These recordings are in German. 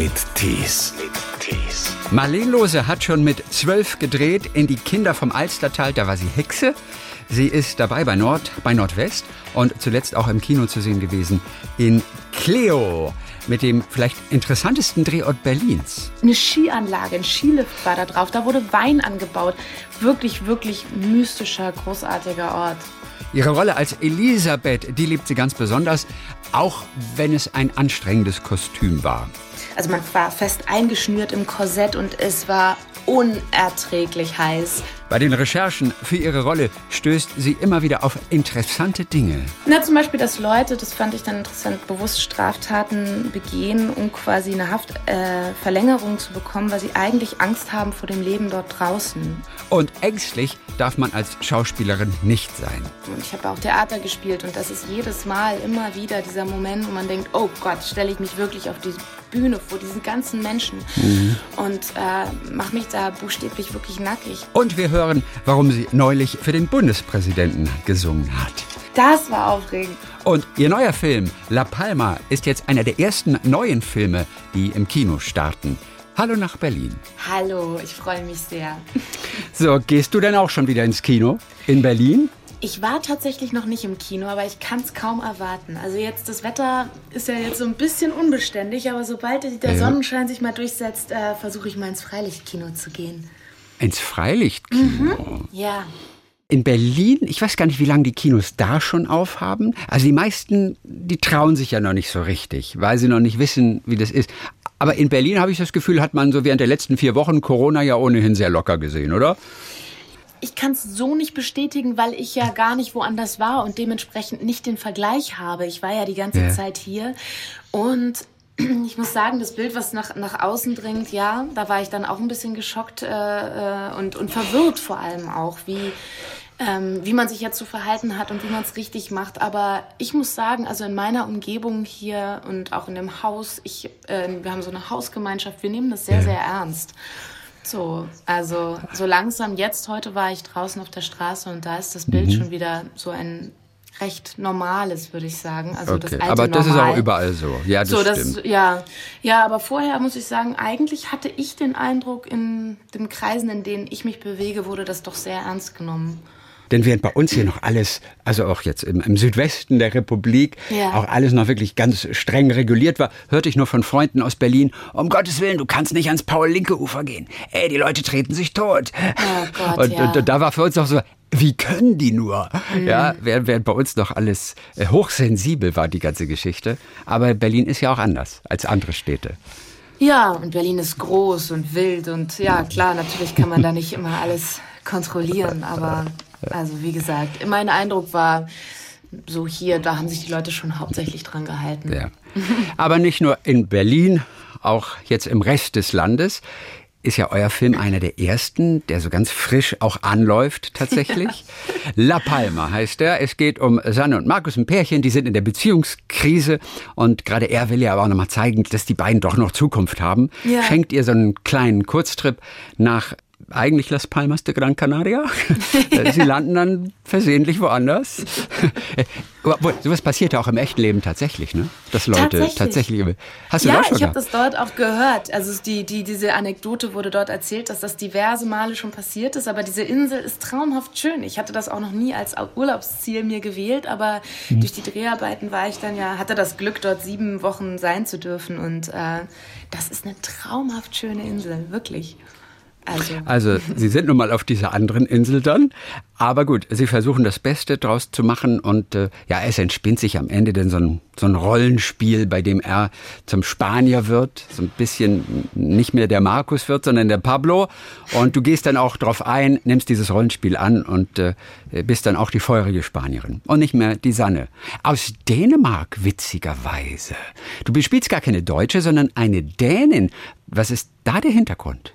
mit Tees. Marlene Lose hat schon mit zwölf gedreht in die Kinder vom Alstertal, da war sie Hexe. Sie ist dabei bei Nord, bei Nordwest und zuletzt auch im Kino zu sehen gewesen in Cleo mit dem vielleicht interessantesten Drehort Berlins. Eine Skianlage, ein Skilift war da drauf. Da wurde Wein angebaut. Wirklich, wirklich mystischer, großartiger Ort. Ihre Rolle als Elisabeth, die liebt sie ganz besonders, auch wenn es ein anstrengendes Kostüm war. Also man war fest eingeschnürt im Korsett und es war unerträglich heiß. Bei den Recherchen für ihre Rolle stößt sie immer wieder auf interessante Dinge. Na, zum Beispiel, dass Leute, das fand ich dann interessant, bewusst Straftaten begehen, um quasi eine Haftverlängerung äh, zu bekommen, weil sie eigentlich Angst haben vor dem Leben dort draußen. Und ängstlich darf man als Schauspielerin nicht sein. Und ich habe auch Theater gespielt und das ist jedes Mal immer wieder dieser Moment, wo man denkt, oh Gott, stelle ich mich wirklich auf die Bühne vor diesen ganzen Menschen mhm. und äh, mache mich da buchstäblich wirklich nackig. Und wir hören hören, warum sie neulich für den Bundespräsidenten gesungen hat. Das war aufregend. Und ihr neuer Film La Palma ist jetzt einer der ersten neuen Filme, die im Kino starten. Hallo nach Berlin. Hallo, ich freue mich sehr. So, gehst du denn auch schon wieder ins Kino in Berlin? Ich war tatsächlich noch nicht im Kino, aber ich kann es kaum erwarten. Also jetzt, das Wetter ist ja jetzt so ein bisschen unbeständig, aber sobald der Sonnenschein sich mal durchsetzt, äh, versuche ich mal ins Freilichtkino zu gehen. Ins Freilichtkino? Mhm. Ja. In Berlin, ich weiß gar nicht, wie lange die Kinos da schon aufhaben. Also die meisten, die trauen sich ja noch nicht so richtig, weil sie noch nicht wissen, wie das ist. Aber in Berlin habe ich das Gefühl, hat man so während der letzten vier Wochen Corona ja ohnehin sehr locker gesehen, oder? Ich kann es so nicht bestätigen, weil ich ja gar nicht woanders war und dementsprechend nicht den Vergleich habe. Ich war ja die ganze ja. Zeit hier und ich muss sagen, das Bild, was nach, nach außen dringt, ja, da war ich dann auch ein bisschen geschockt äh, äh, und, und verwirrt vor allem auch, wie, ähm, wie man sich jetzt zu verhalten hat und wie man es richtig macht. Aber ich muss sagen, also in meiner Umgebung hier und auch in dem Haus, ich, äh, wir haben so eine Hausgemeinschaft, wir nehmen das sehr, sehr ernst. So, also so langsam jetzt, heute war ich draußen auf der Straße und da ist das Bild mhm. schon wieder so ein recht Normales, würde ich sagen. Also okay. das alte aber das Normal. ist auch überall so. Ja, das so, das, stimmt. Ja, ja, aber vorher muss ich sagen, eigentlich hatte ich den Eindruck, in den Kreisen, in denen ich mich bewege, wurde das doch sehr ernst genommen. Denn während bei uns hier noch alles, also auch jetzt im, im Südwesten der Republik, ja. auch alles noch wirklich ganz streng reguliert war, hörte ich nur von Freunden aus Berlin, um Gottes Willen, du kannst nicht ans Paul-Linke-Ufer gehen. Ey, die Leute treten sich tot. Oh Gott, und, ja. und, da war für uns auch so, wie können die nur? Mhm. Ja, während, während bei uns noch alles äh, hochsensibel war, die ganze Geschichte. Aber Berlin ist ja auch anders als andere Städte. Ja, und Berlin ist groß und wild und ja, klar, natürlich kann man da nicht immer alles kontrollieren, aber also wie gesagt, mein Eindruck war, so hier, da haben sich die Leute schon hauptsächlich dran gehalten. Ja. Aber nicht nur in Berlin, auch jetzt im Rest des Landes ist ja euer Film einer der ersten, der so ganz frisch auch anläuft tatsächlich. Ja. La Palma heißt er. Es geht um Sanne und Markus, ein Pärchen, die sind in der Beziehungskrise und gerade er will ja aber auch nochmal zeigen, dass die beiden doch noch Zukunft haben. Ja. Schenkt ihr so einen kleinen Kurztrip nach eigentlich Las Palmas de Gran Canaria. Sie landen dann versehentlich woanders. Obwohl, sowas passiert ja auch im echten Leben tatsächlich, ne? Dass Leute tatsächlich. tatsächlich hast du ja, das schon ich habe das dort auch gehört. Also die, die, diese Anekdote wurde dort erzählt, dass das diverse Male schon passiert ist. Aber diese Insel ist traumhaft schön. Ich hatte das auch noch nie als Urlaubsziel mir gewählt, aber mhm. durch die Dreharbeiten war ich dann ja, hatte das Glück, dort sieben Wochen sein zu dürfen. Und äh, das ist eine traumhaft schöne Insel, wirklich. Also. also, Sie sind nun mal auf dieser anderen Insel dann. Aber gut, Sie versuchen das Beste draus zu machen. Und äh, ja, es entspinnt sich am Ende denn so ein, so ein Rollenspiel, bei dem er zum Spanier wird. So ein bisschen nicht mehr der Markus wird, sondern der Pablo. Und du gehst dann auch drauf ein, nimmst dieses Rollenspiel an und äh, bist dann auch die feurige Spanierin. Und nicht mehr die Sanne. Aus Dänemark, witzigerweise. Du bespielst gar keine Deutsche, sondern eine Dänin. Was ist da der Hintergrund?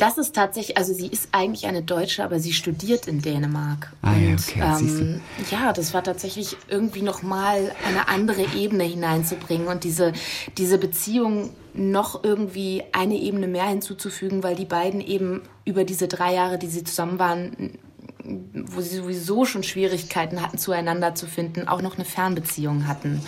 Das ist tatsächlich, also sie ist eigentlich eine Deutsche, aber sie studiert in Dänemark. Ah, und okay, ähm, ja, das war tatsächlich irgendwie nochmal eine andere Ebene hineinzubringen und diese, diese Beziehung noch irgendwie eine Ebene mehr hinzuzufügen, weil die beiden eben über diese drei Jahre, die sie zusammen waren, wo sie sowieso schon Schwierigkeiten hatten, zueinander zu finden, auch noch eine Fernbeziehung hatten.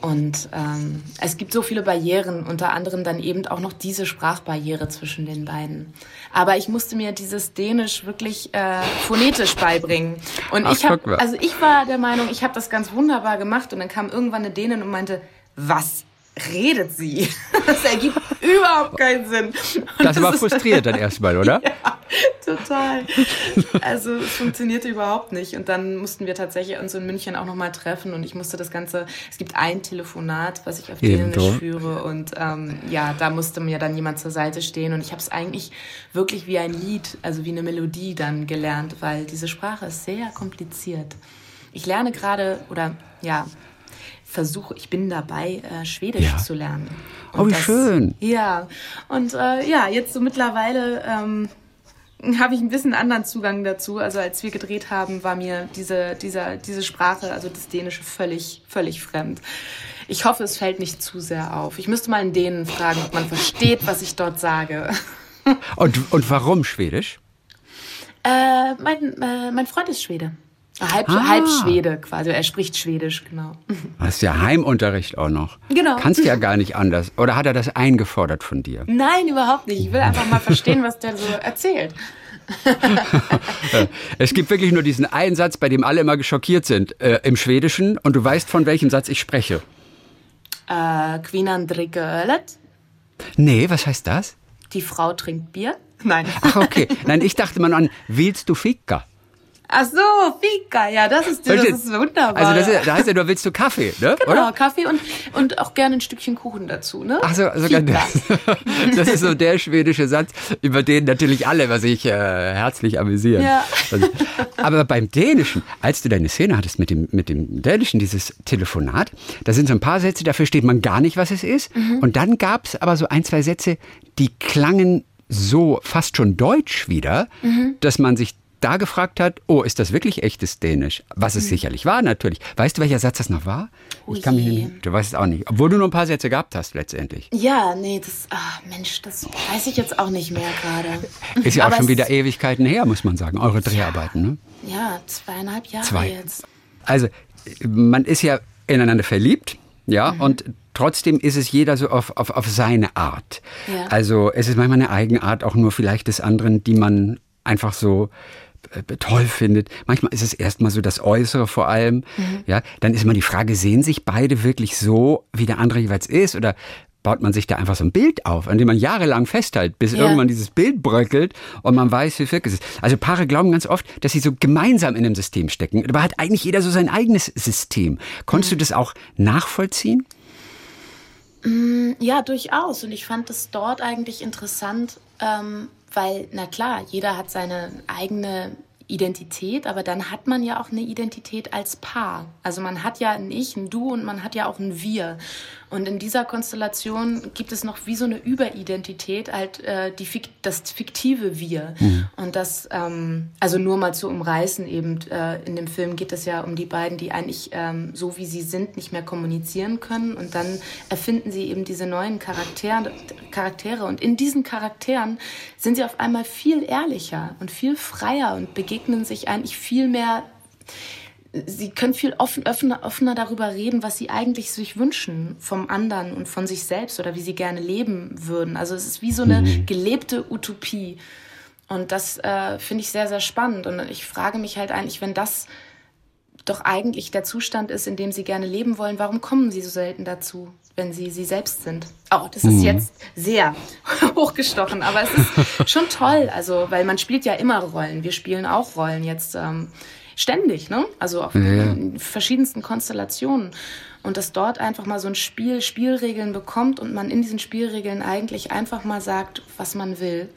Und ähm, es gibt so viele Barrieren, unter anderem dann eben auch noch diese Sprachbarriere zwischen den beiden. Aber ich musste mir dieses Dänisch wirklich äh, phonetisch beibringen. Und Ach, ich habe, also ich war der Meinung, ich habe das ganz wunderbar gemacht. Und dann kam irgendwann eine Dänin und meinte, was redet sie? Das ergibt überhaupt keinen Sinn. Und das, war frustriert dann erstmal, oder? Ja, total. Also es funktionierte überhaupt nicht. Und dann mussten wir tatsächlich uns in München auch nochmal treffen und ich musste das Ganze, es gibt ein Telefonat, was ich auf Dänisch führe und ähm, ja, da musste mir dann jemand zur Seite stehen und ich habe es eigentlich wirklich wie ein Lied, also wie eine Melodie dann gelernt, weil diese Sprache ist sehr kompliziert. Ich lerne gerade, oder ja, versuche, ich bin dabei, äh, Schwedisch ja. zu lernen. Und oh, wie das, schön. Ja, und äh, ja, jetzt so mittlerweile ähm, habe ich ein bisschen anderen Zugang dazu. Also als wir gedreht haben, war mir diese, dieser, diese Sprache, also das Dänische, völlig, völlig fremd. Ich hoffe, es fällt nicht zu sehr auf. Ich müsste mal in denen fragen, ob man versteht, was ich dort sage. Und, und warum Schwedisch? Äh, mein, äh, mein Freund ist Schwede. Halb, ah. halb Schwede quasi. Er spricht Schwedisch, genau. Hast ja Heimunterricht auch noch. Genau. Kannst ja gar nicht anders. Oder hat er das eingefordert von dir? Nein, überhaupt nicht. Ich will einfach mal verstehen, was der so erzählt. es gibt wirklich nur diesen einen Satz, bei dem alle immer geschockiert sind, äh, im Schwedischen. Und du weißt, von welchem Satz ich spreche. Äh, dricker ölet. Nee, was heißt das? Die Frau trinkt Bier. Nein. Ach, okay. Nein, ich dachte mal an, willst du Fika? Ach so, Fika, ja, das ist, das ist wunderbar. Also das ist, da heißt ja, du willst du Kaffee, ne? Genau, Oder? Kaffee und, und auch gerne ein Stückchen Kuchen dazu, ne? Ach so, sogar das. Das ist so der schwedische Satz, über den natürlich alle was sich äh, herzlich amüsieren. Ja. Also, aber beim Dänischen, als du deine Szene hattest mit dem, mit dem Dänischen, dieses Telefonat, da sind so ein paar Sätze, dafür steht man gar nicht, was es ist. Mhm. Und dann gab es aber so ein, zwei Sätze, die klangen so fast schon deutsch wieder, mhm. dass man sich da gefragt hat, oh, ist das wirklich echtes Dänisch? Was es hm. sicherlich war, natürlich. Weißt du, welcher Satz das noch war? Ich kann mich nicht, du weißt es auch nicht. Obwohl du nur ein paar Sätze gehabt hast, letztendlich. Ja, nee, das, ach Mensch, das weiß ich jetzt auch nicht mehr gerade. Ist ja auch schon wieder Ewigkeiten her, muss man sagen, eure Dreharbeiten, ne? Ja, zweieinhalb Jahre Zwei. jetzt. Also, man ist ja ineinander verliebt, ja, mhm. und trotzdem ist es jeder so auf, auf, auf seine Art. Ja. Also, es ist manchmal eine Eigenart auch nur vielleicht des anderen, die man einfach so toll findet. Manchmal ist es erstmal so das Äußere vor allem. Mhm. Ja, dann ist immer die Frage, sehen sich beide wirklich so, wie der andere jeweils ist? Oder baut man sich da einfach so ein Bild auf, an dem man jahrelang festhält, bis ja. irgendwann dieses Bild bröckelt und man weiß, wie wirklich es ist. Also Paare glauben ganz oft, dass sie so gemeinsam in einem System stecken. Aber hat eigentlich jeder so sein eigenes System. Konntest mhm. du das auch nachvollziehen? Mm, ja, durchaus. Und ich fand es dort eigentlich interessant, ähm, weil, na klar, jeder hat seine eigene Identität, aber dann hat man ja auch eine Identität als Paar. Also man hat ja ein Ich, ein Du und man hat ja auch ein Wir. Und in dieser Konstellation gibt es noch wie so eine Überidentität, halt äh, die, das fiktive Wir. Mhm. Und das, ähm, also nur mal zu umreißen, eben äh, in dem Film geht es ja um die beiden, die eigentlich ähm, so wie sie sind nicht mehr kommunizieren können. Und dann erfinden sie eben diese neuen Charaktere, Charaktere. Und in diesen Charakteren sind sie auf einmal viel ehrlicher und viel freier und begegnen sich eigentlich viel mehr sie können viel offen, offener, offener darüber reden, was sie eigentlich sich wünschen vom anderen und von sich selbst oder wie sie gerne leben würden. Also es ist wie so eine mhm. gelebte Utopie. Und das äh, finde ich sehr, sehr spannend. Und ich frage mich halt eigentlich, wenn das doch eigentlich der Zustand ist, in dem sie gerne leben wollen, warum kommen sie so selten dazu, wenn sie sie selbst sind? Oh, das ist mhm. jetzt sehr hochgestochen, aber es ist schon toll. Also, weil man spielt ja immer Rollen. Wir spielen auch Rollen jetzt. Ähm, ständig, ne? Also auf ja. verschiedensten Konstellationen. Und dass dort einfach mal so ein Spiel Spielregeln bekommt und man in diesen Spielregeln eigentlich einfach mal sagt, was man will,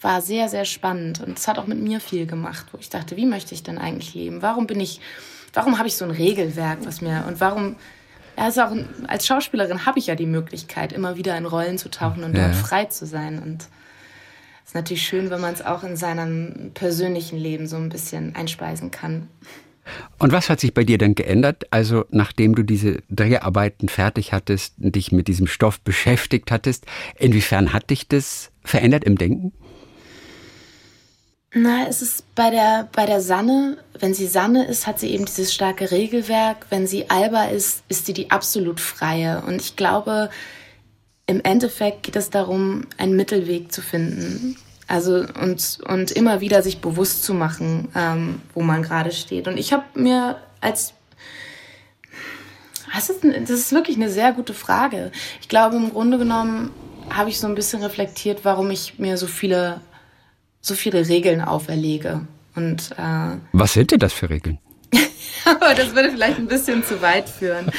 war sehr, sehr spannend. Und es hat auch mit mir viel gemacht, wo ich dachte, wie möchte ich denn eigentlich leben? Warum bin ich, warum habe ich so ein Regelwerk, was mir, und warum, also auch als Schauspielerin habe ich ja die Möglichkeit, immer wieder in Rollen zu tauchen und ja. dort frei zu sein. Und ist natürlich schön, wenn man es auch in seinem persönlichen Leben so ein bisschen einspeisen kann. Und was hat sich bei dir denn geändert? Also, nachdem du diese Dreharbeiten fertig hattest, und dich mit diesem Stoff beschäftigt hattest, inwiefern hat dich das verändert im Denken? Na, es ist bei der, bei der Sanne, wenn sie Sanne ist, hat sie eben dieses starke Regelwerk. Wenn sie Alba ist, ist sie die absolut freie. Und ich glaube, im Endeffekt geht es darum, einen Mittelweg zu finden. Also und, und immer wieder sich bewusst zu machen, ähm, wo man gerade steht. Und ich habe mir als das ist, das ist wirklich eine sehr gute Frage. Ich glaube, im Grunde genommen habe ich so ein bisschen reflektiert, warum ich mir so viele so viele Regeln auferlege. Und, äh, Was sind denn das für Regeln? Aber das würde vielleicht ein bisschen zu weit führen.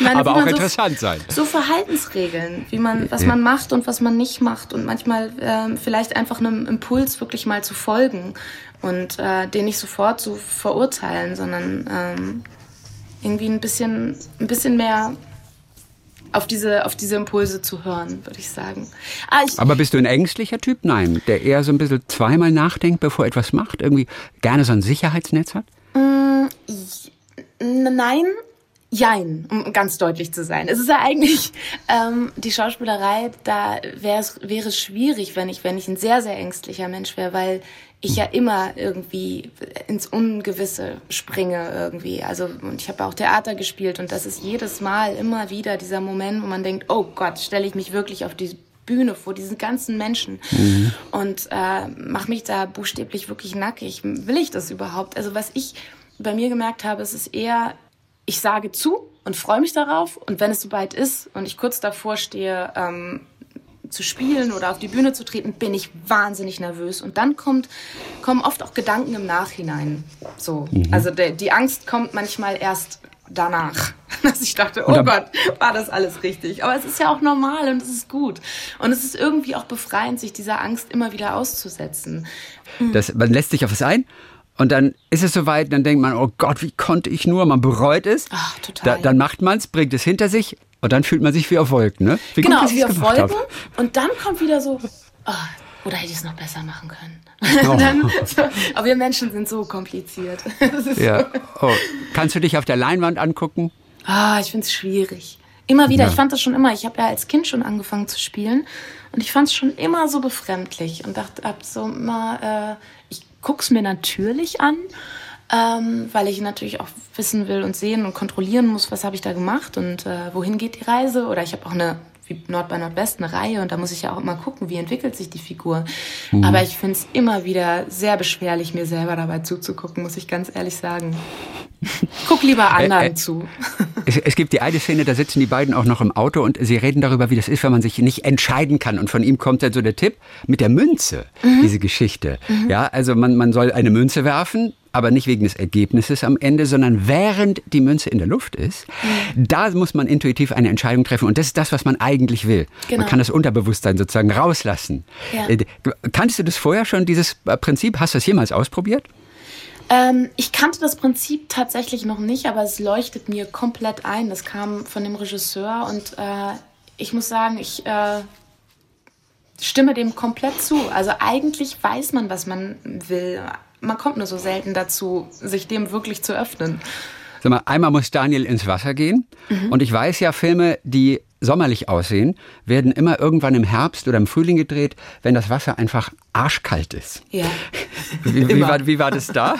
Meine, Aber auch interessant so, sein. So Verhaltensregeln, wie man, was man macht und was man nicht macht und manchmal äh, vielleicht einfach einem Impuls wirklich mal zu folgen und äh, den nicht sofort zu verurteilen, sondern ähm, irgendwie ein bisschen, ein bisschen mehr auf diese, auf diese Impulse zu hören, würde ich sagen. Ah, ich, Aber bist du ein ängstlicher Typ? Nein, der eher so ein bisschen zweimal nachdenkt, bevor er etwas macht, irgendwie gerne so ein Sicherheitsnetz hat? Nein, Jein, um ganz deutlich zu sein. Es ist ja eigentlich ähm, die Schauspielerei, da wäre es schwierig, wenn ich, wenn ich ein sehr, sehr ängstlicher Mensch wäre, weil ich ja immer irgendwie ins Ungewisse springe irgendwie. Also und ich habe auch Theater gespielt und das ist jedes Mal immer wieder dieser Moment, wo man denkt, oh Gott, stelle ich mich wirklich auf die Bühne vor diesen ganzen Menschen mhm. und äh, mache mich da buchstäblich wirklich nackig. Will ich das überhaupt? Also was ich bei mir gemerkt habe, es ist eher, ich sage zu und freue mich darauf und wenn es soweit ist und ich kurz davor stehe, ähm, zu spielen oder auf die Bühne zu treten, bin ich wahnsinnig nervös. Und dann kommt, kommen oft auch Gedanken im Nachhinein. So. Mhm. Also der, die Angst kommt manchmal erst danach. Dass ich dachte, oh Gott, war das alles richtig. Aber es ist ja auch normal und es ist gut. Und es ist irgendwie auch befreiend, sich dieser Angst immer wieder auszusetzen. Das, man lässt sich auf es ein und dann ist es soweit, dann denkt man, oh Gott, wie konnte ich nur? Man bereut es. Ach, total. Da, dann macht man es, bringt es hinter sich und dann fühlt man sich wie auf Wolken, ne? Wie genau, gut, wie auf Wolken. Hab. Und dann kommt wieder so, oh, oder hätte ich es noch besser machen können? Oh. dann, so, aber wir Menschen sind so kompliziert. ja. Oh. Kannst du dich auf der Leinwand angucken? Ah, ich finde es schwierig. Immer wieder. Ja. Ich fand das schon immer. Ich habe ja als Kind schon angefangen zu spielen und ich fand es schon immer so befremdlich und dachte, hab so immer, äh, guck's mir natürlich an ähm, weil ich natürlich auch wissen will und sehen und kontrollieren muss, was habe ich da gemacht und äh, wohin geht die Reise. Oder ich habe auch eine wie Nord bei Nordwest eine Reihe und da muss ich ja auch immer gucken, wie entwickelt sich die Figur. Mhm. Aber ich finde es immer wieder sehr beschwerlich, mir selber dabei zuzugucken, muss ich ganz ehrlich sagen. Guck lieber anderen äh, äh, zu. Es, es, gibt die eine Szene, da sitzen die beiden auch noch im Auto und sie reden darüber, wie das ist, wenn man sich nicht entscheiden kann. Und von ihm kommt dann so der Tipp mit der Münze, mhm. diese Geschichte. Mhm. Ja, also man, man soll eine Münze werfen, aber nicht wegen des Ergebnisses am Ende, sondern während die Münze in der Luft ist. Mhm. Da muss man intuitiv eine Entscheidung treffen und das ist das, was man eigentlich will. Genau. Man kann das Unterbewusstsein sozusagen rauslassen. Ja. Äh, kannst du das vorher schon, dieses äh, Prinzip? Hast du das jemals ausprobiert? Ähm, ich kannte das Prinzip tatsächlich noch nicht, aber es leuchtet mir komplett ein. Das kam von dem Regisseur und äh, ich muss sagen, ich äh, stimme dem komplett zu. Also eigentlich weiß man, was man will man kommt nur so selten dazu, sich dem wirklich zu öffnen. Sag mal, einmal muss Daniel ins Wasser gehen. Mhm. Und ich weiß ja, Filme, die sommerlich aussehen, werden immer irgendwann im Herbst oder im Frühling gedreht, wenn das Wasser einfach arschkalt ist. Ja. Wie, wie, war, wie war das da?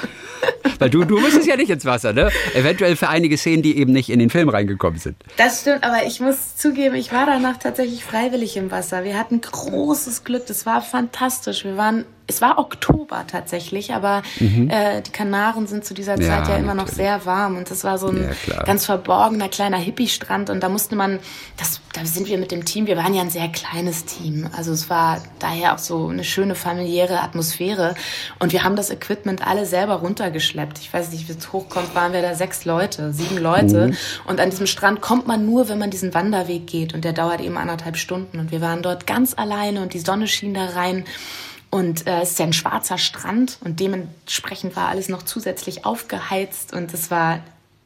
Weil du, du musstest ja nicht ins Wasser, ne? Eventuell für einige Szenen, die eben nicht in den Film reingekommen sind. Das stimmt, aber ich muss zugeben, ich war danach tatsächlich freiwillig im Wasser. Wir hatten großes Glück, das war fantastisch. Wir waren es war Oktober tatsächlich, aber mhm. äh, die Kanaren sind zu dieser Zeit ja, ja immer natürlich. noch sehr warm und das war so ein ja, ganz verborgener kleiner Hippie-Strand und da musste man, das, da sind wir mit dem Team, wir waren ja ein sehr kleines Team, also es war daher auch so eine schöne familiäre Atmosphäre. Und wir haben das Equipment alle selber runtergeschleppt. Ich weiß nicht, wie es hochkommt, waren wir da sechs Leute, sieben Leute. Mhm. und an diesem Strand kommt man nur, wenn man diesen Wanderweg geht. Und der dauert eben anderthalb Stunden. Und wir waren dort ganz alleine und die Sonne schien da rein. Und äh, es ist ja ein schwarzer Strand und dementsprechend war alles noch zusätzlich aufgeheizt. Und es war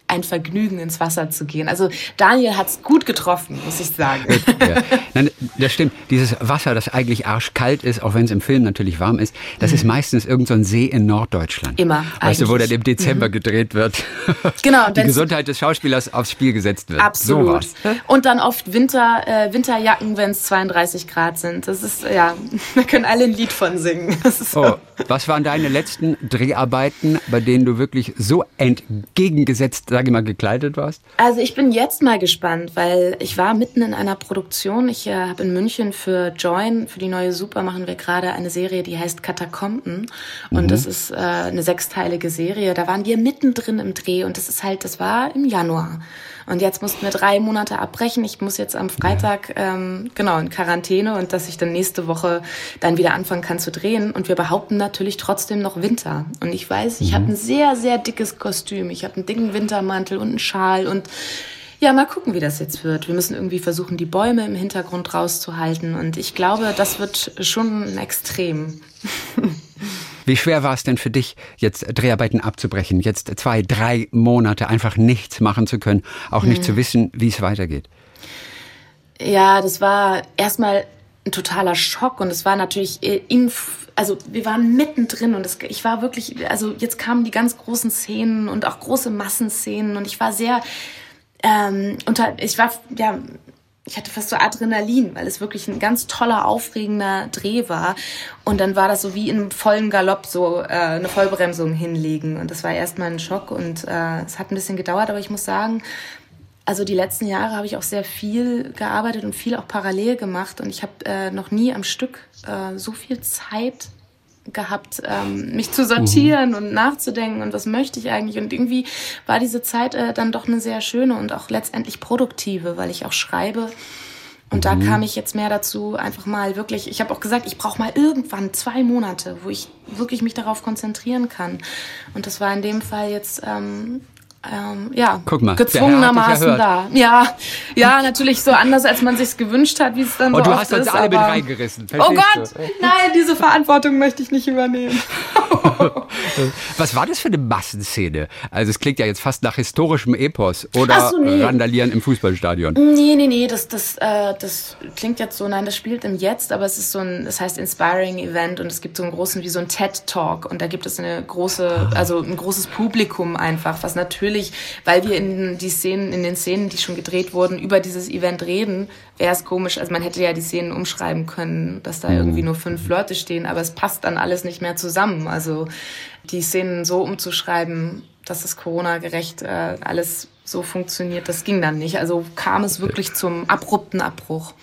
ein Vergnügen, ins Wasser zu gehen. Also Daniel hat's gut getroffen, muss ich sagen. Ja. Nein, das stimmt. Dieses Wasser, das eigentlich arschkalt ist, auch wenn es im Film natürlich warm ist, das mhm. ist meistens irgendein so See in Norddeutschland. Immer. Weißt du, wo dann im Dezember mhm. gedreht wird. Genau. Die Gesundheit des Schauspielers aufs Spiel gesetzt wird. Absolut. So und dann oft Winter, äh, Winterjacken, wenn es 32 Grad sind. Das ist, ja, da können alle ein Lied von singen. Oh, was waren deine letzten Dreharbeiten, bei denen du wirklich so entgegengesetzt sage ich mal, gekleidet warst? Also ich bin jetzt mal gespannt, weil ich war mitten in einer Produktion. Ich äh, habe in München für Join, für die neue Super, machen wir gerade eine Serie, die heißt Katakomben. Und mhm. das ist äh, eine sechsteilige Serie. Da waren wir mittendrin im Dreh und das ist halt, das war im Januar. Und jetzt mussten wir drei Monate abbrechen. Ich muss jetzt am Freitag ähm, genau in Quarantäne und dass ich dann nächste Woche dann wieder anfangen kann zu drehen. Und wir behaupten natürlich trotzdem noch Winter. Und ich weiß, ich mhm. habe ein sehr, sehr dickes Kostüm. Ich habe einen dicken Wintermantel und einen Schal und ja, mal gucken, wie das jetzt wird. Wir müssen irgendwie versuchen, die Bäume im Hintergrund rauszuhalten. Und ich glaube, das wird schon ein Extrem. Wie schwer war es denn für dich, jetzt Dreharbeiten abzubrechen, jetzt zwei, drei Monate einfach nichts machen zu können, auch nicht hm. zu wissen, wie es weitergeht? Ja, das war erstmal ein totaler Schock und es war natürlich in, also wir waren mittendrin und es, ich war wirklich, also jetzt kamen die ganz großen Szenen und auch große Massenszenen und ich war sehr ähm, unter, ich war ja ich hatte fast so Adrenalin, weil es wirklich ein ganz toller, aufregender Dreh war. Und dann war das so wie in vollen Galopp so äh, eine Vollbremsung hinlegen. Und das war erstmal ein Schock und äh, es hat ein bisschen gedauert, aber ich muss sagen, also die letzten Jahre habe ich auch sehr viel gearbeitet und viel auch parallel gemacht. Und ich habe äh, noch nie am Stück äh, so viel Zeit gehabt, ähm, mich zu sortieren mhm. und nachzudenken und was möchte ich eigentlich. Und irgendwie war diese Zeit äh, dann doch eine sehr schöne und auch letztendlich produktive, weil ich auch schreibe. Und mhm. da kam ich jetzt mehr dazu, einfach mal wirklich, ich habe auch gesagt, ich brauche mal irgendwann zwei Monate, wo ich wirklich mich darauf konzentrieren kann. Und das war in dem Fall jetzt ähm, ähm, ja, Guck mal, gezwungenermaßen da. Ja, ja, natürlich so anders, als man sich gewünscht hat, wie es dann Und so du hast uns alle mit reingerissen. Oh Gott, du? nein, diese Verantwortung möchte ich nicht übernehmen. Was war das für eine Massenszene? Also es klingt ja jetzt fast nach historischem Epos oder so, nee. Randalieren im Fußballstadion. Nee, nee, nee, das, das, äh, das klingt jetzt so, nein, das spielt im Jetzt, aber es ist so ein, das heißt Inspiring Event und es gibt so einen großen, wie so ein TED-Talk und da gibt es eine große, also ein großes Publikum einfach, was natürlich natürlich, weil wir in die Szenen, in den Szenen, die schon gedreht wurden, über dieses Event reden, wäre es komisch. Also man hätte ja die Szenen umschreiben können, dass da irgendwie mhm. nur fünf Leute stehen, aber es passt dann alles nicht mehr zusammen. Also die Szenen so umzuschreiben, dass es Corona-gerecht äh, alles so funktioniert, das ging dann nicht. Also kam es wirklich zum abrupten Abbruch.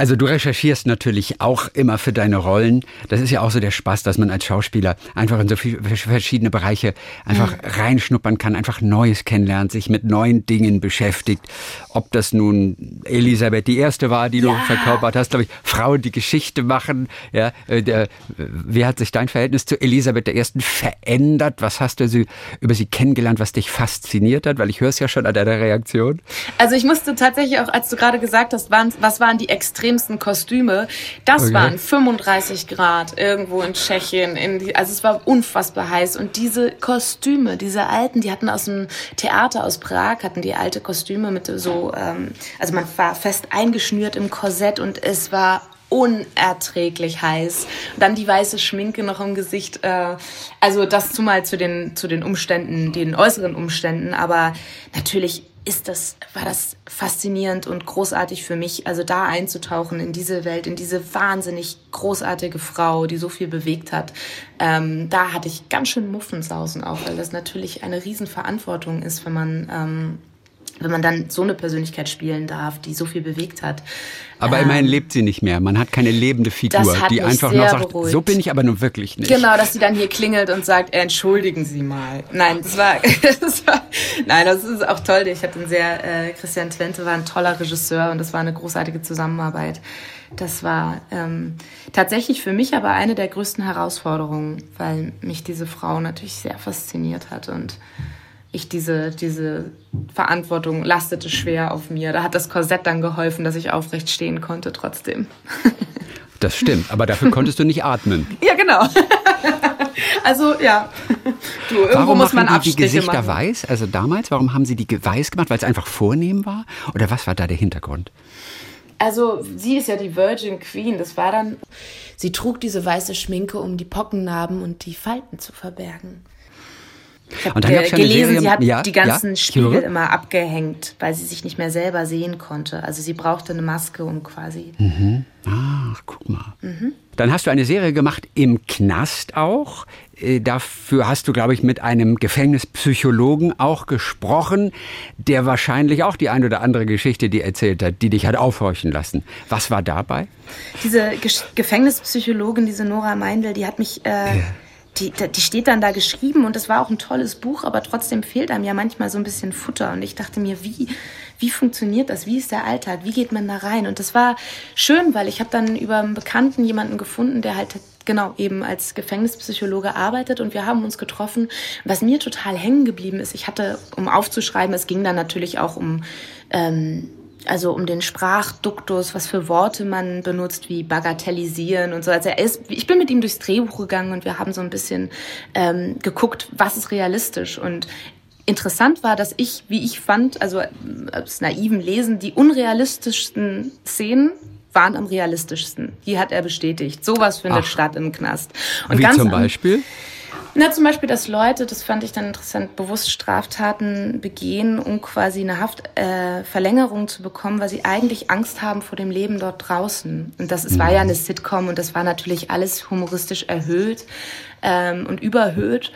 Also du recherchierst natürlich auch immer für deine Rollen. Das ist ja auch so der Spaß, dass man als Schauspieler einfach in so viele verschiedene Bereiche einfach mhm. reinschnuppern kann, einfach Neues kennenlernt, sich mit neuen Dingen beschäftigt. Ob das nun Elisabeth die erste war, die du ja. verkörpert hast, glaube ich, Frauen, die Geschichte machen. Ja, äh, der, wie hat sich dein Verhältnis zu Elisabeth der ersten verändert? Was hast du sie, über sie kennengelernt, was dich fasziniert hat? Weil ich höre es ja schon an deiner Reaktion. Also ich musste tatsächlich auch, als du gerade gesagt hast, waren, was waren die extrem extremsten Kostüme. Das okay. waren 35 Grad irgendwo in Tschechien. In die, also es war unfassbar heiß. Und diese Kostüme, diese alten, die hatten aus dem Theater aus Prag, hatten die alte Kostüme mit so, ähm, also man war fest eingeschnürt im Korsett und es war unerträglich heiß. Dann die weiße Schminke noch im Gesicht. Äh, also das zumal zu den, zu den Umständen, den äußeren Umständen. Aber natürlich ist das, war das faszinierend und großartig für mich, also da einzutauchen in diese Welt, in diese wahnsinnig großartige Frau, die so viel bewegt hat. Ähm, da hatte ich ganz schön Muffensausen auch, weil das natürlich eine Riesenverantwortung ist, wenn man ähm, wenn man dann so eine Persönlichkeit spielen darf, die so viel bewegt hat. Aber ähm, immerhin lebt sie nicht mehr. Man hat keine lebende Figur, die einfach noch sagt, beruhigt. so bin ich aber nun wirklich nicht. Genau, dass sie dann hier klingelt und sagt, entschuldigen Sie mal. Nein, das war, das war nein, das ist auch toll. Ich hatte einen sehr, äh, Christian Twente war ein toller Regisseur und das war eine großartige Zusammenarbeit. Das war ähm, tatsächlich für mich aber eine der größten Herausforderungen, weil mich diese Frau natürlich sehr fasziniert hat und ich diese, diese Verantwortung lastete schwer auf mir. Da hat das Korsett dann geholfen, dass ich aufrecht stehen konnte trotzdem. Das stimmt, aber dafür konntest du nicht atmen. Ja, genau. Also ja. du, irgendwo warum muss man machen die, die Gesichter machen. weiß? Also damals, warum haben sie die weiß gemacht? Weil es einfach vornehm war? Oder was war da der Hintergrund? Also sie ist ja die Virgin Queen. Das war dann, sie trug diese weiße Schminke, um die Pockennarben und die Falten zu verbergen. Ich habe ge gelesen, Serie, sie hat ja, die ganzen ja, Spiegel immer abgehängt, weil sie sich nicht mehr selber sehen konnte. Also sie brauchte eine Maske, um quasi. Mhm. Ach, guck mal. Mhm. Dann hast du eine Serie gemacht im Knast auch. Äh, dafür hast du, glaube ich, mit einem Gefängnispsychologen auch gesprochen, der wahrscheinlich auch die ein oder andere Geschichte dir erzählt hat, die dich hat aufhorchen lassen. Was war dabei? Diese Gefängnispsychologin, diese Nora Meindl, die hat mich. Äh, ja die, die steht dann da geschrieben und es war auch ein tolles Buch, aber trotzdem fehlt einem ja manchmal so ein bisschen Futter. Und ich dachte mir, wie, wie funktioniert das? Wie ist der Alltag? Wie geht man da rein? Und das war schön, weil ich habe dann über einen Bekannten jemanden gefunden, der halt genau eben als Gefängnispsychologe arbeitet und wir haben uns getroffen. Was mir total hängen geblieben ist, ich hatte, um aufzuschreiben, es ging dann natürlich auch um ähm, also um den Sprachduktus, was für Worte man benutzt, wie bagatellisieren und so. Also er ist, ich bin mit ihm durchs Drehbuch gegangen und wir haben so ein bisschen ähm, geguckt, was ist realistisch. Und interessant war, dass ich, wie ich fand, also aus naiven Lesen, die unrealistischsten Szenen waren am realistischsten. Die hat er bestätigt. Sowas findet Ach. statt im Knast. Und wie ganz zum Beispiel? Na, zum Beispiel, dass Leute, das fand ich dann interessant, bewusst Straftaten begehen, um quasi eine Haftverlängerung äh, zu bekommen, weil sie eigentlich Angst haben vor dem Leben dort draußen. Und das es war ja eine Sitcom und das war natürlich alles humoristisch erhöht ähm, und überhöht.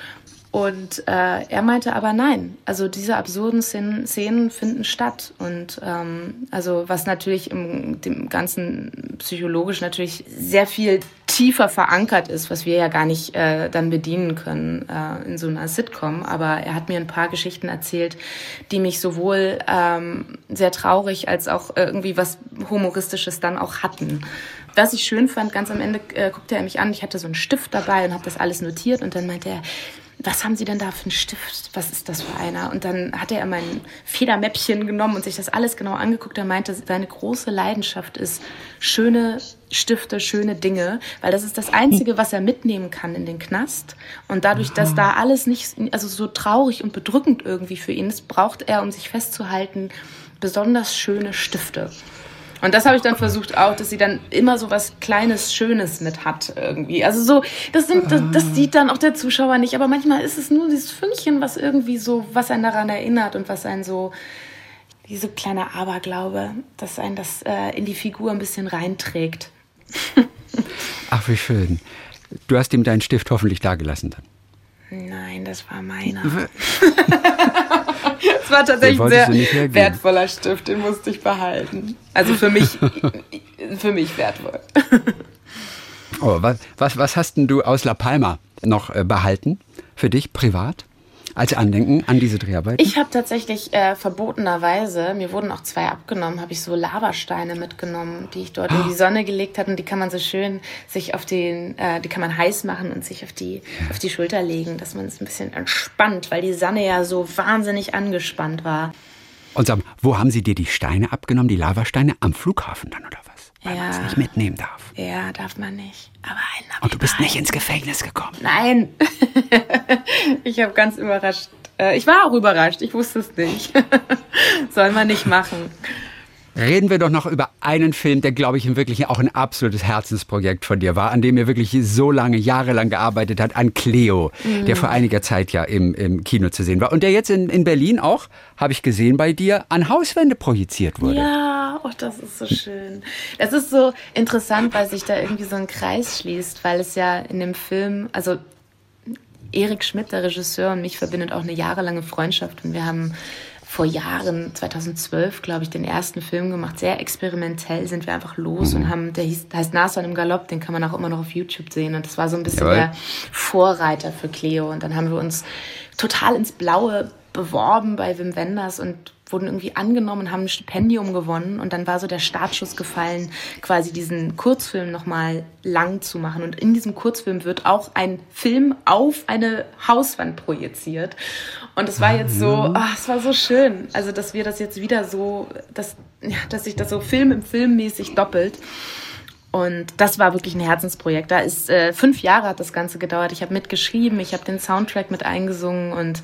Und äh, er meinte aber nein. Also diese absurden Szenen, Szenen finden statt. Und ähm, also was natürlich im dem ganzen psychologisch natürlich sehr viel tiefer verankert ist, was wir ja gar nicht äh, dann bedienen können äh, in so einer Sitcom. Aber er hat mir ein paar Geschichten erzählt, die mich sowohl ähm, sehr traurig als auch irgendwie was Humoristisches dann auch hatten. Was ich schön fand, ganz am Ende äh, guckte er mich an, ich hatte so einen Stift dabei und habe das alles notiert und dann meinte er, was haben Sie denn da für einen Stift? Was ist das für einer? Und dann hat er mein Federmäppchen genommen und sich das alles genau angeguckt. Er meinte, seine große Leidenschaft ist schöne Stifte, schöne Dinge, weil das ist das Einzige, was er mitnehmen kann in den Knast. Und dadurch, dass da alles nicht, also so traurig und bedrückend irgendwie für ihn ist, braucht er, um sich festzuhalten, besonders schöne Stifte. Und das habe ich dann versucht auch, dass sie dann immer so was Kleines, Schönes mit hat irgendwie. Also so, das, sind, das, das sieht dann auch der Zuschauer nicht. Aber manchmal ist es nur dieses Fünkchen, was irgendwie so, was einen daran erinnert und was einen so, diese kleine Aberglaube, dass einen das äh, in die Figur ein bisschen reinträgt. Ach, wie schön. Du hast ihm deinen Stift hoffentlich dagelassen dann. Nein, das war meiner. Es war tatsächlich ein sehr wertvoller Stift, den musste ich behalten. Also für mich, für mich wertvoll. Oh, was, was, was hast denn du aus La Palma noch äh, behalten für dich privat? Als Andenken an diese Dreharbeiten? Ich habe tatsächlich äh, verbotenerweise, mir wurden auch zwei abgenommen, habe ich so Lavasteine mitgenommen, die ich dort oh. in die Sonne gelegt habe und die kann man so schön sich auf den, äh, die kann man heiß machen und sich auf die, ja. auf die Schulter legen, dass man es ein bisschen entspannt, weil die Sonne ja so wahnsinnig angespannt war. Und sag, wo haben Sie dir die Steine abgenommen, die Lavasteine? Am Flughafen dann oder? Weil ja. man es nicht mitnehmen darf. Ja, darf man nicht. Aber einen Und du bist nicht ins Gefängnis gekommen. Nein. ich habe ganz überrascht. Äh, ich war auch überrascht. Ich wusste es nicht. Soll man nicht machen. Reden wir doch noch über einen Film, der, glaube ich, wirklich auch ein absolutes Herzensprojekt von dir war, an dem ihr wirklich so lange, jahrelang gearbeitet hat, an Cleo, mhm. der vor einiger Zeit ja im, im Kino zu sehen war. Und der jetzt in, in Berlin auch, habe ich gesehen bei dir, an Hauswände projiziert wurde. Ja, oh, das ist so schön. Das ist so interessant, weil sich da irgendwie so ein Kreis schließt, weil es ja in dem Film, also Erik Schmidt, der Regisseur, und mich verbindet auch eine jahrelange Freundschaft und wir haben vor Jahren, 2012, glaube ich, den ersten Film gemacht. Sehr experimentell sind wir einfach los mhm. und haben, der, hieß, der heißt Nashorn im Galopp, den kann man auch immer noch auf YouTube sehen. Und das war so ein bisschen Jawohl. der Vorreiter für Cleo. Und dann haben wir uns total ins Blaue beworben bei Wim Wenders und wurden irgendwie angenommen, haben ein Stipendium gewonnen und dann war so der Startschuss gefallen, quasi diesen Kurzfilm nochmal lang zu machen. Und in diesem Kurzfilm wird auch ein Film auf eine Hauswand projiziert. Und es war jetzt so, ach, es war so schön. Also, dass wir das jetzt wieder so, dass, ja, dass sich das so Film im Film mäßig doppelt. Und das war wirklich ein Herzensprojekt. Da ist äh, fünf Jahre hat das Ganze gedauert. Ich habe mitgeschrieben, ich habe den Soundtrack mit eingesungen und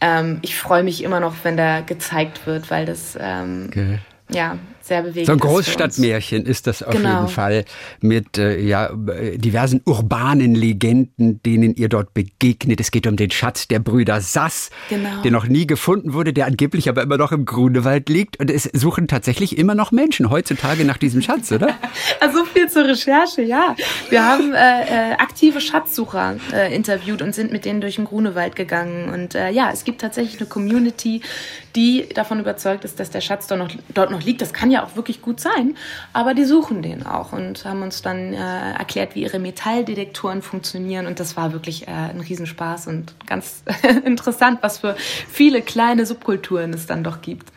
ähm, ich freue mich immer noch, wenn der gezeigt wird, weil das ähm, okay. ja sehr bewegend. So ein Großstadtmärchen ist das auf genau. jeden Fall mit äh, ja, diversen urbanen Legenden, denen ihr dort begegnet. Es geht um den Schatz der Brüder Sass, genau. der noch nie gefunden wurde, der angeblich aber immer noch im Grunewald liegt. Und es suchen tatsächlich immer noch Menschen heutzutage nach diesem Schatz, oder? also viel zur Recherche, ja. Wir haben äh, äh, aktive Schatzsucher äh, interviewt und sind mit denen durch den Grunewald gegangen. Und äh, ja, es gibt tatsächlich eine Community, die davon überzeugt ist, dass der Schatz dort noch, dort noch liegt. Das kann ja auch wirklich gut sein, aber die suchen den auch und haben uns dann äh, erklärt, wie ihre Metalldetektoren funktionieren. Und das war wirklich äh, ein Riesenspaß und ganz interessant, was für viele kleine Subkulturen es dann doch gibt.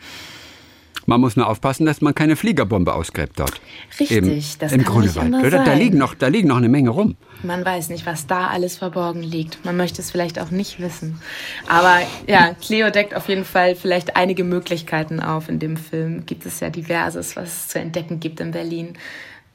Man muss nur aufpassen, dass man keine Fliegerbombe ausgräbt dort. Richtig, Im, das im kann nicht immer sein. Da liegen, noch, da liegen noch eine Menge rum. Man weiß nicht, was da alles verborgen liegt. Man möchte es vielleicht auch nicht wissen. Aber ja, Cleo deckt auf jeden Fall vielleicht einige Möglichkeiten auf. In dem Film gibt es ja diverses, was es zu entdecken gibt in Berlin,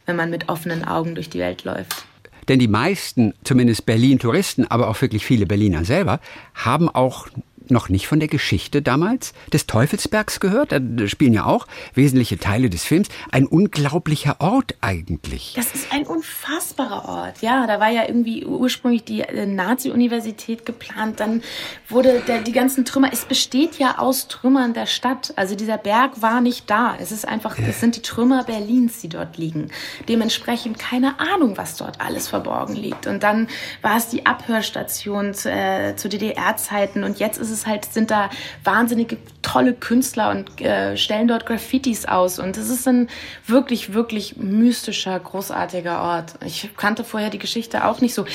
wenn man mit offenen Augen durch die Welt läuft. Denn die meisten, zumindest Berlin-Touristen, aber auch wirklich viele Berliner selber, haben auch noch nicht von der Geschichte damals des Teufelsbergs gehört? Da spielen ja auch wesentliche Teile des Films. Ein unglaublicher Ort eigentlich. Das ist ein unfassbarer Ort. Ja, da war ja irgendwie ursprünglich die äh, Nazi-Universität geplant. Dann wurde der, die ganzen Trümmer, es besteht ja aus Trümmern der Stadt. Also dieser Berg war nicht da. Es ist einfach, es sind die Trümmer Berlins, die dort liegen. Dementsprechend keine Ahnung, was dort alles verborgen liegt. Und dann war es die Abhörstation zu, äh, zu DDR-Zeiten und jetzt ist es es halt, sind da wahnsinnige tolle Künstler und äh, stellen dort Graffitis aus. Und es ist ein wirklich, wirklich mystischer, großartiger Ort. Ich kannte vorher die Geschichte auch nicht so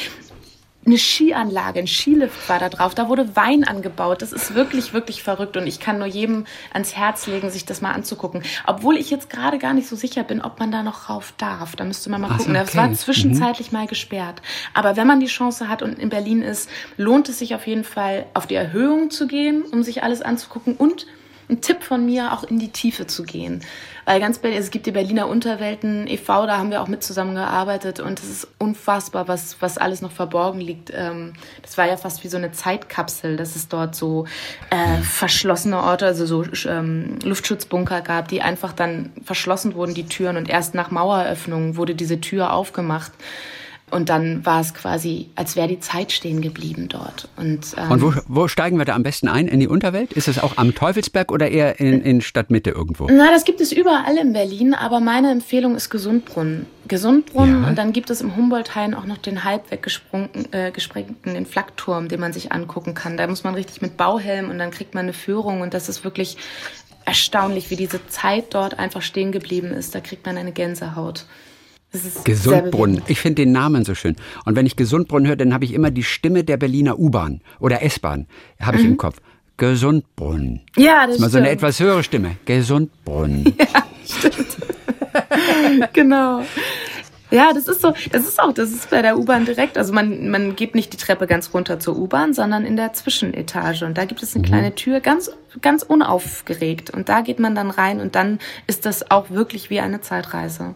eine Skianlage, ein Skilift war da drauf, da wurde Wein angebaut. Das ist wirklich, wirklich verrückt und ich kann nur jedem ans Herz legen, sich das mal anzugucken. Obwohl ich jetzt gerade gar nicht so sicher bin, ob man da noch rauf darf. Da müsste man mal gucken. Okay. Das war zwischenzeitlich mhm. mal gesperrt. Aber wenn man die Chance hat und in Berlin ist, lohnt es sich auf jeden Fall, auf die Erhöhung zu gehen, um sich alles anzugucken und ein Tipp von mir, auch in die Tiefe zu gehen. Weil ganz Berlin, es gibt die Berliner Unterwelten e.V., da haben wir auch mit zusammengearbeitet und es ist unfassbar, was, was alles noch verborgen liegt. Ähm, das war ja fast wie so eine Zeitkapsel, dass es dort so äh, verschlossene Orte, also so ähm, Luftschutzbunker gab, die einfach dann verschlossen wurden, die Türen und erst nach Maueröffnung wurde diese Tür aufgemacht. Und dann war es quasi, als wäre die Zeit stehen geblieben dort. Und, ähm, und wo, wo, steigen wir da am besten ein? In die Unterwelt? Ist es auch am Teufelsberg oder eher in, in Stadtmitte irgendwo? Na, das gibt es überall in Berlin, aber meine Empfehlung ist Gesundbrunnen. Gesundbrunnen ja. und dann gibt es im Humboldt-Hain auch noch den halb weggesprengten, äh, gesprengten den Flakturm, den man sich angucken kann. Da muss man richtig mit Bauhelm und dann kriegt man eine Führung und das ist wirklich erstaunlich, wie diese Zeit dort einfach stehen geblieben ist. Da kriegt man eine Gänsehaut. Gesundbrunnen. Ich finde den Namen so schön. Und wenn ich Gesundbrunnen höre, dann habe ich immer die Stimme der Berliner U-Bahn oder S-Bahn, habe ich mhm. im Kopf. Gesundbrunnen. Ja, das, ist mal so eine etwas höhere Stimme. Gesundbrunnen. Ja, stimmt. genau. Ja, das ist so, das ist auch, das ist bei der U-Bahn direkt. Also man, man geht nicht die Treppe ganz runter zur U-Bahn, sondern in der Zwischenetage. Und da gibt es eine mhm. kleine Tür, ganz, ganz unaufgeregt. Und da geht man dann rein und dann ist das auch wirklich wie eine Zeitreise.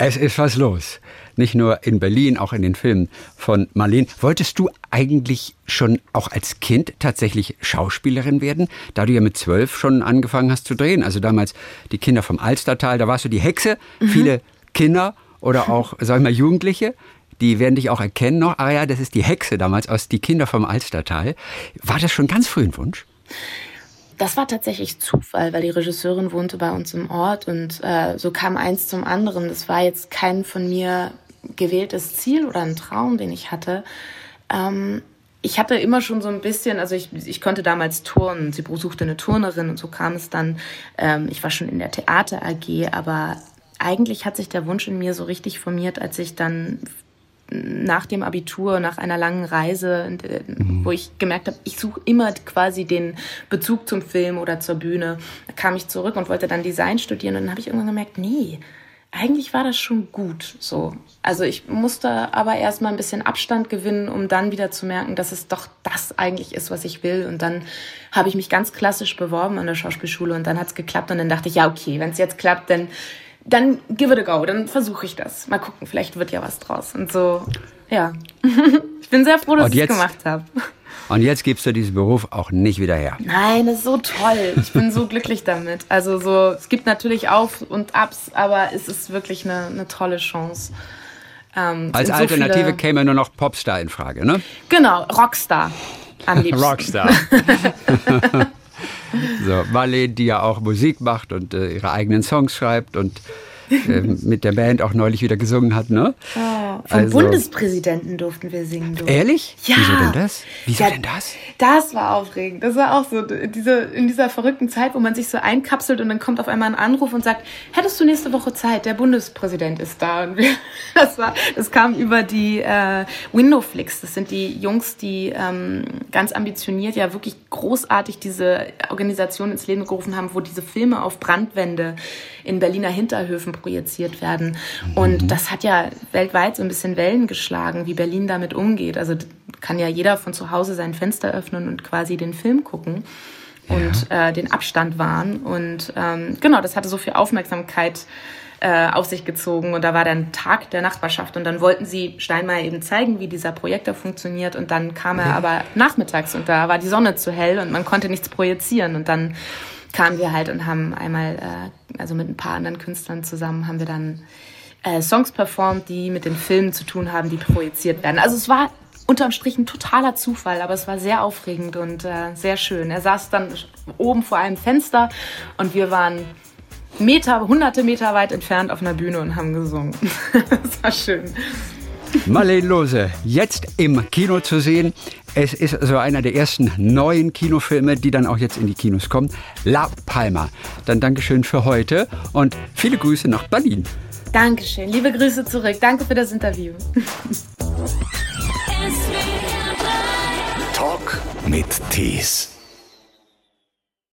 Es ist was los. Nicht nur in Berlin, auch in den Filmen von Marlene. Wolltest du eigentlich schon auch als Kind tatsächlich Schauspielerin werden, da du ja mit zwölf schon angefangen hast zu drehen? Also damals die Kinder vom Alstertal, da warst du die Hexe. Mhm. Viele Kinder oder auch, sag ich mal, Jugendliche, die werden dich auch erkennen noch. Ah ja, das ist die Hexe damals aus Die Kinder vom Alstertal. War das schon ganz früh ein Wunsch? Das war tatsächlich Zufall, weil die Regisseurin wohnte bei uns im Ort und äh, so kam eins zum anderen. Das war jetzt kein von mir gewähltes Ziel oder ein Traum, den ich hatte. Ähm, ich hatte immer schon so ein bisschen, also ich, ich konnte damals turnen. Sie suchte eine Turnerin und so kam es dann. Ähm, ich war schon in der Theater AG, aber eigentlich hat sich der Wunsch in mir so richtig formiert, als ich dann nach dem Abitur, nach einer langen Reise, äh, mhm. wo ich gemerkt habe, ich suche immer quasi den Bezug zum Film oder zur Bühne, da kam ich zurück und wollte dann Design studieren und dann habe ich irgendwann gemerkt, nee, eigentlich war das schon gut so. Also ich musste aber erstmal ein bisschen Abstand gewinnen, um dann wieder zu merken, dass es doch das eigentlich ist, was ich will. Und dann habe ich mich ganz klassisch beworben an der Schauspielschule und dann hat es geklappt und dann dachte ich, ja, okay, wenn es jetzt klappt, dann dann give it a go, dann versuche ich das. Mal gucken, vielleicht wird ja was draus. Und so, ja. ich bin sehr froh, dass ich es gemacht habe. Und jetzt gibst du diesen Beruf auch nicht wieder her. Nein, das ist so toll. Ich bin so glücklich damit. Also so, es gibt natürlich Auf und Abs, aber es ist wirklich eine, eine tolle Chance. Ähm, Als Alternative so käme nur noch Popstar in Frage, ne? Genau, Rockstar am liebsten. Rockstar. So, Marlene, die ja auch Musik macht und äh, ihre eigenen Songs schreibt und ähm, mit der Band auch neulich wieder gesungen hat, ne? Oh, vom also, Bundespräsidenten durften wir singen. Du. Ehrlich? Ja. Wieso denn das? Wieso ja, denn das? Das war aufregend. Das war auch so diese, in dieser verrückten Zeit, wo man sich so einkapselt und dann kommt auf einmal ein Anruf und sagt, hättest du nächste Woche Zeit? Der Bundespräsident ist da. Und wir, das war, das kam über die äh, Windowflix. Das sind die Jungs, die ähm, ganz ambitioniert, ja wirklich großartig diese Organisation ins Leben gerufen haben, wo diese Filme auf Brandwände in Berliner Hinterhöfen projiziert werden. Und mhm. das hat ja weltweit so ein bisschen Wellen geschlagen, wie Berlin damit umgeht. Also kann ja jeder von zu Hause sein Fenster öffnen und quasi den Film gucken und ja. äh, den Abstand wahren. Und ähm, genau, das hatte so viel Aufmerksamkeit äh, auf sich gezogen und da war dann Tag der Nachbarschaft und dann wollten sie Steinmeier eben zeigen, wie dieser Projektor funktioniert und dann kam er aber nachmittags und da war die Sonne zu hell und man konnte nichts projizieren und dann kamen wir halt und haben einmal, äh, also mit ein paar anderen Künstlern zusammen, haben wir dann äh, Songs performt, die mit den Filmen zu tun haben, die projiziert werden. Also es war unterm Strich ein totaler Zufall, aber es war sehr aufregend und äh, sehr schön. Er saß dann oben vor einem Fenster und wir waren Meter, hunderte Meter weit entfernt auf einer Bühne und haben gesungen. das war schön. Marlene Lose, jetzt im Kino zu sehen. Es ist so einer der ersten neuen Kinofilme, die dann auch jetzt in die Kinos kommen. La Palma. Dann Dankeschön für heute und viele Grüße nach Berlin. Dankeschön. Liebe Grüße zurück. Danke für das Interview. Talk mit Tees.